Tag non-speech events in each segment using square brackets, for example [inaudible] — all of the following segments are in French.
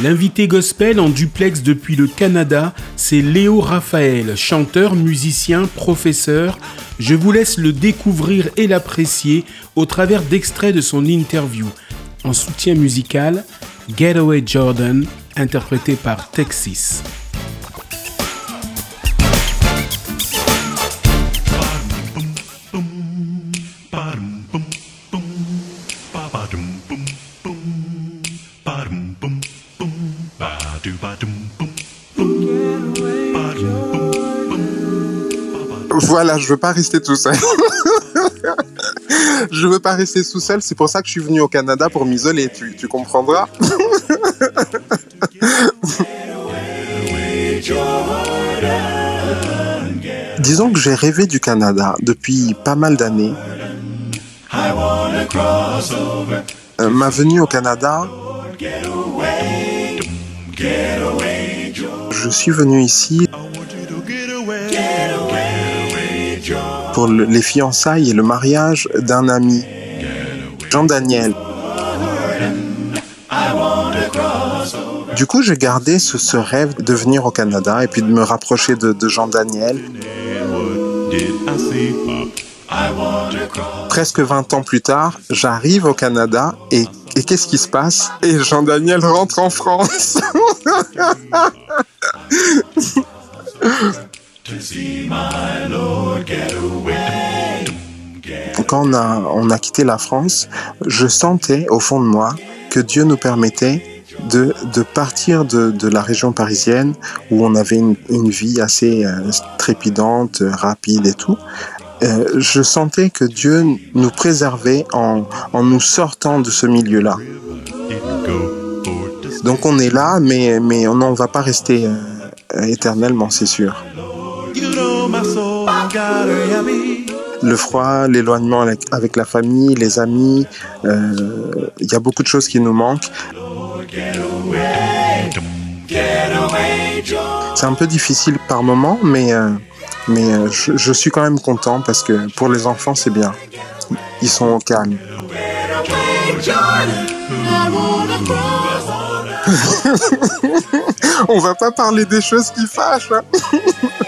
L'invité gospel en duplex depuis le Canada, c'est Léo Raphaël, chanteur, musicien, professeur. Je vous laisse le découvrir et l'apprécier au travers d'extraits de son interview. En soutien musical, Getaway Jordan, interprété par Texas. Voilà, je veux pas rester tout seul. [laughs] je veux pas rester tout seul, c'est pour ça que je suis venu au Canada pour m'isoler, tu, tu comprendras. [laughs] Disons que j'ai rêvé du Canada depuis pas mal d'années. Euh, ma venue au Canada, je suis venu ici pour les fiançailles et le mariage d'un ami, Jean Daniel. Du coup, j'ai gardé ce, rêve de venir au Canada et puis de me rapprocher de, Jean Daniel. Presque 20 ans plus tard, j'arrive au Canada et, et qu'est-ce qui se passe? Et Jean Daniel rentre en France. [laughs] Quand on a, quitté la France, je sentais au fond de moi que Dieu nous permettait de, partir de, la région parisienne où on avait une, vie assez euh, trépidante, rapide et tout. Euh, je sentais que Dieu nous préservait en, nous sortant de ce milieu-là. Donc on est là, mais, on ne va pas rester euh, éternellement, c'est sûr. Le froid, l'éloignement avec la famille, les amis, euh, il y a beaucoup de choses qui nous manquent. C'est un peu difficile par moment, mais, euh, mais euh, je, suis quand même content parce que pour les enfants, c'est bien. Ils sont au calme. [laughs] On va pas parler des choses qui fâchent. Hein. [laughs]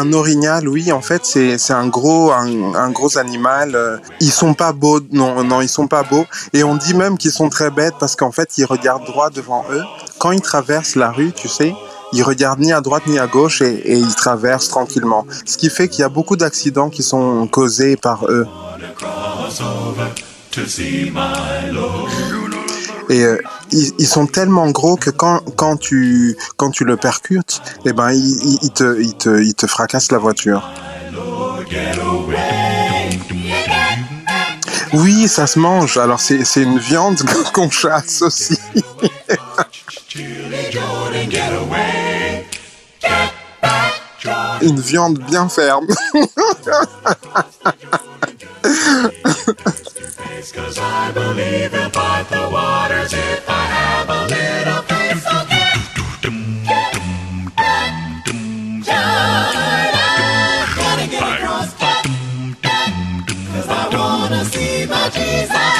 Un orignal, oui, en fait, c'est un gros, un, gros animal. Euh, ils sont pas beaux, non, non, ils sont pas beaux. Et on dit même qu'ils sont très bêtes parce qu'en fait, ils regardent droit devant eux. Quand ils traversent la rue, tu sais, ils regardent ni à droite ni à gauche et, ils traversent tranquillement. Ce qui fait qu'il y a beaucoup d'accidents qui sont causés par eux. Et euh, ils, sont tellement gros que quand, quand, tu, quand tu le percutes, eh ben, il, il, te, il, te, il te fracasse la voiture. Oui, ça se mange. Alors c'est une viande [laughs] qu'on chasse aussi. une viande bien ferme. [laughs] cause I believe part the waters if I have a little faith. So I wanna see my Jesus.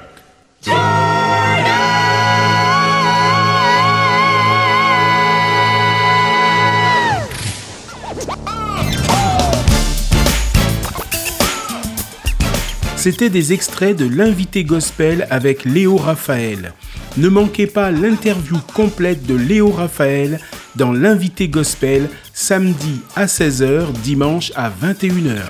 C'était des extraits de l'invité gospel avec Léo Raphaël. Ne manquez pas l'interview complète de Léo Raphaël dans l'invité gospel samedi à 16h, dimanche à 21h.